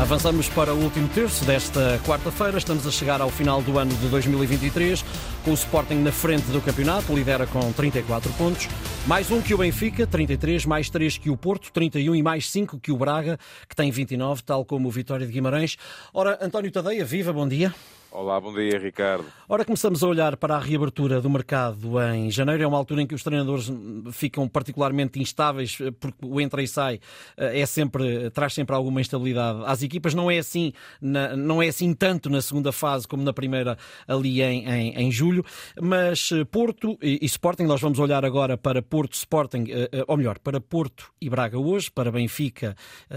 Avançamos para o último terço desta quarta-feira. Estamos a chegar ao final do ano de 2023, com o Sporting na frente do campeonato, lidera com 34 pontos. Mais um que o Benfica, 33, mais 3 que o Porto, 31 e mais 5 que o Braga, que tem 29, tal como o Vitória de Guimarães. Ora, António Tadeia, viva, bom dia. Olá, bom dia, Ricardo. Ora, começamos a olhar para a reabertura do mercado em janeiro. É uma altura em que os treinadores ficam particularmente instáveis, porque o entra e sai eh, é sempre, traz sempre alguma instabilidade às equipas. Não é assim, não é assim tanto na segunda fase como na primeira ali em, em, em julho. Mas eh, Porto e, e, Sporting, nós vamos olhar agora para Porto, Sporting, eh, ou melhor, para Porto e Braga hoje, para Benfica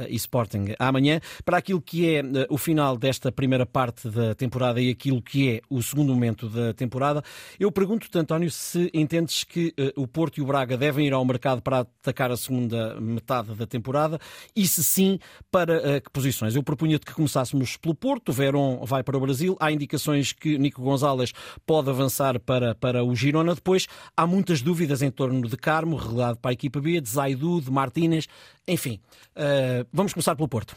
e Sporting amanhã, para aquilo que é o final desta primeira parte da temporada aquilo que é o segundo momento da temporada. Eu pergunto-te, António, se entendes que uh, o Porto e o Braga devem ir ao mercado para atacar a segunda metade da temporada e, se sim, para uh, que posições? Eu propunha-te que começássemos pelo Porto, Verón vai para o Brasil, há indicações que Nico Gonzalez pode avançar para, para o Girona. Depois, há muitas dúvidas em torno de Carmo, relegado para a equipa B, de Zaidu, de Martínez, enfim. Uh, vamos começar pelo Porto.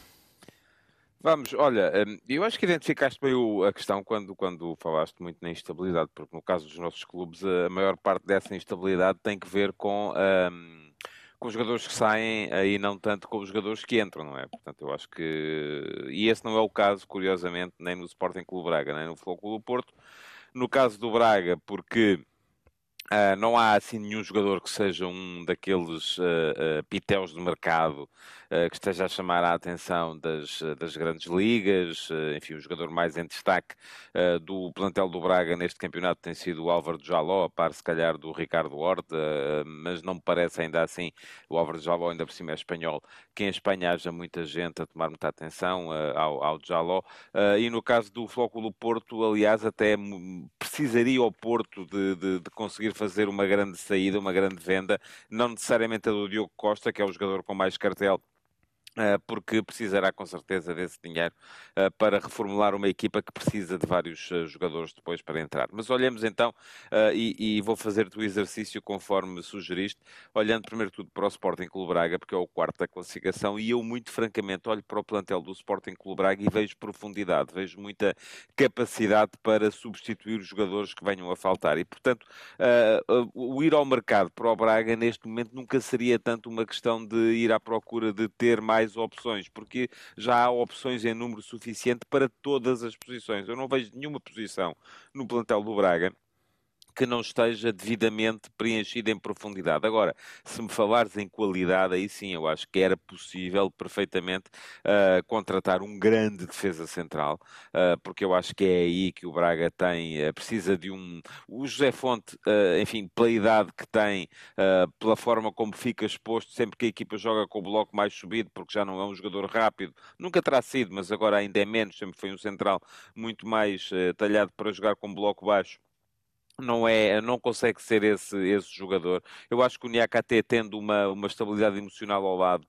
Vamos, olha, hum, eu acho que identificaste bem a questão quando, quando falaste muito na instabilidade, porque no caso dos nossos clubes, a maior parte dessa instabilidade tem que ver com, um, com os jogadores que saem e não tanto com os jogadores que entram, não é? Portanto, eu acho que. E esse não é o caso, curiosamente, nem no Sporting Clube Braga, nem no Futebol do Porto. No caso do Braga, porque. Uh, não há assim nenhum jogador que seja um daqueles uh, uh, pitéus de mercado que esteja a chamar a atenção das, das grandes ligas. Eh, enfim, o jogador mais em destaque eh, do plantel do Braga neste campeonato tem sido o Álvaro Jaló, a par se calhar do Ricardo Horta, mas não me parece ainda assim, o Álvaro Jaló ainda por cima é espanhol, que em Espanha haja muita gente a tomar muita atenção ao, ao Jaló. E no caso do Flóculo Porto, aliás, até precisaria o Porto de, de, de conseguir fazer uma grande saída, uma grande venda, não necessariamente a do Diogo Costa, que é o jogador com mais cartel eh, porque precisará com certeza desse dinheiro eh, para reformular uma equipa que precisa de vários eh, jogadores depois para entrar. Mas olhemos então, e, vou fazer-te o exercício conforme sugeriste, olhando primeiro tudo para o Sporting Clube Braga, porque é o quarto da classificação, e eu muito francamente olho para o plantel do Sporting Clube Braga e vejo profundidade, vejo muita capacidade para substituir os jogadores que venham a faltar. E, portanto, o ir ao mercado para o Braga neste momento nunca seria tanto uma questão de ir à procura de ter mais mais opções, porque já há opções em número suficiente para todas as posições. Eu não vejo nenhuma posição no plantel do Braga que não esteja devidamente preenchida em profundidade. Agora, se me falares em qualidade, aí sim, eu acho que era possível perfeitamente uh, contratar um grande defesa central, uh, porque eu acho que é aí que o Braga tem, uh, precisa de um. O José Fonte, enfim, pela idade que tem, pela forma como fica exposto sempre que a equipa joga com o bloco mais subido, porque já não é um jogador rápido, nunca terá sido, mas agora ainda é menos, sempre foi um central muito mais talhado para jogar com bloco baixo não é, não consegue ser esse, esse jogador. Eu acho que o Niakate, tendo uma, uma estabilidade emocional ao lado,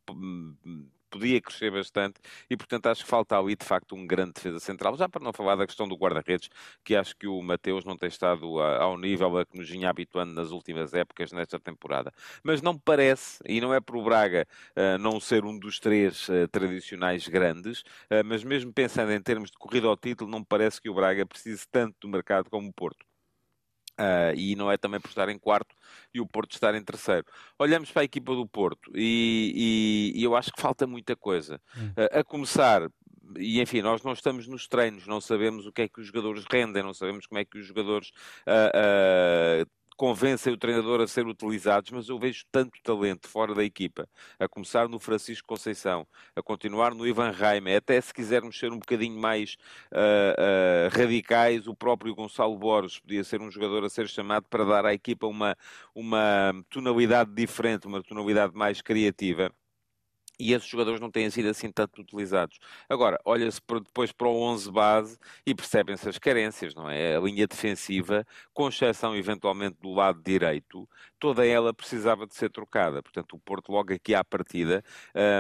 podia crescer bastante e, portanto, acho que falta ali, de facto, um grande defesa central. Já para não falar da questão do guarda-redes, que acho que o Mateus não tem estado ao nível a que nos vinha habituando nas últimas épocas, nesta temporada. Mas não parece, e não é por Braga uh, não ser um dos três uh, tradicionais grandes, uh, mas mesmo pensando em termos de corrida ao título, não parece que o Braga precise tanto do mercado como o Porto. Uh, e não é também por estar em quarto e o Porto estar em terceiro. Olhamos para a equipa do Porto e, e, e eu acho que falta muita coisa. Uh, a começar e enfim, nós não estamos nos treinos, não sabemos o que é que os jogadores rendem, não sabemos como é que os jogadores uh, convencem o treinador a ser utilizados, mas eu vejo tanto talento fora da equipa, a começar no Francisco Conceição, a continuar no Ivan Raime, até se quisermos ser um bocadinho mais uh, uh, radicais, o próprio Gonçalo Borges podia ser um jogador a ser chamado para dar à equipa uma, uma tonalidade diferente, uma tonalidade mais criativa e esses jogadores não têm sido assim tanto utilizados. Agora, olha-se depois para o 11 base e percebem-se as carências, não é? A linha defensiva, com exceção eventualmente do lado direito, toda ela precisava de ser trocada. Portanto, o Porto logo aqui à partida,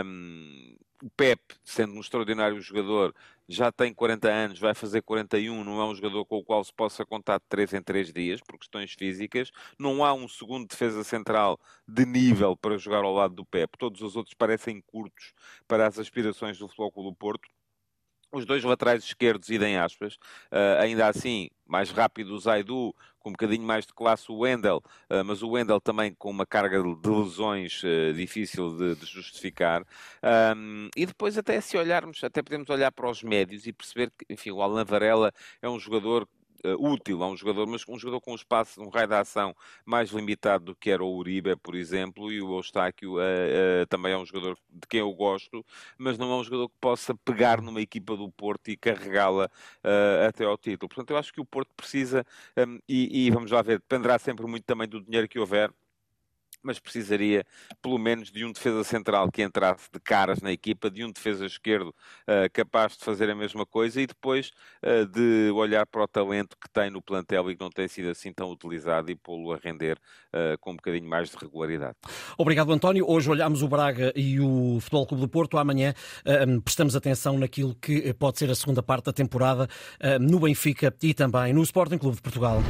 um, o Pep, sendo um extraordinário jogador, já tem 40 anos, vai fazer 41, não é um jogador com o qual se possa contar de 3 em 3 dias, por questões físicas. Não há um segundo defesa central de nível para jogar ao lado do Pep. Todos os outros parecem curtos para as aspirações do Flóculo do Porto os dois laterais esquerdos, idem aspas, uh, ainda assim, mais rápido o Zaidu, com um bocadinho mais de classe o Wendel, uh, mas o Wendel também com uma carga de lesões uh, difícil de, de justificar. Um, e depois até se olharmos, até podemos olhar para os médios e perceber que, enfim, o Alan Varela é um jogador útil a um jogador, mas um jogador com um espaço, um raio de ação mais limitado do que era o Uribe, por exemplo, e o Eustáquio uh, uh, também é um jogador de quem eu gosto, mas não é um jogador que possa pegar numa equipa do Porto e carregá-la até ao título. Portanto, eu acho que o Porto precisa, um, e, e vamos lá ver, dependerá sempre muito também do dinheiro que houver mas precisaria pelo menos de um defesa central que entrasse de caras na equipa, de um defesa esquerdo uh, capaz de fazer a mesma coisa e depois uh, de olhar para o talento que tem no plantel e que não tem sido assim tão utilizado e pô-lo a render uh, com um bocadinho mais de regularidade. Obrigado, António. Hoje olhamos o Braga e o Futebol Clube do Porto. Amanhã prestamos atenção naquilo que pode ser a segunda parte da temporada no Benfica e também no Sporting Clube de Portugal.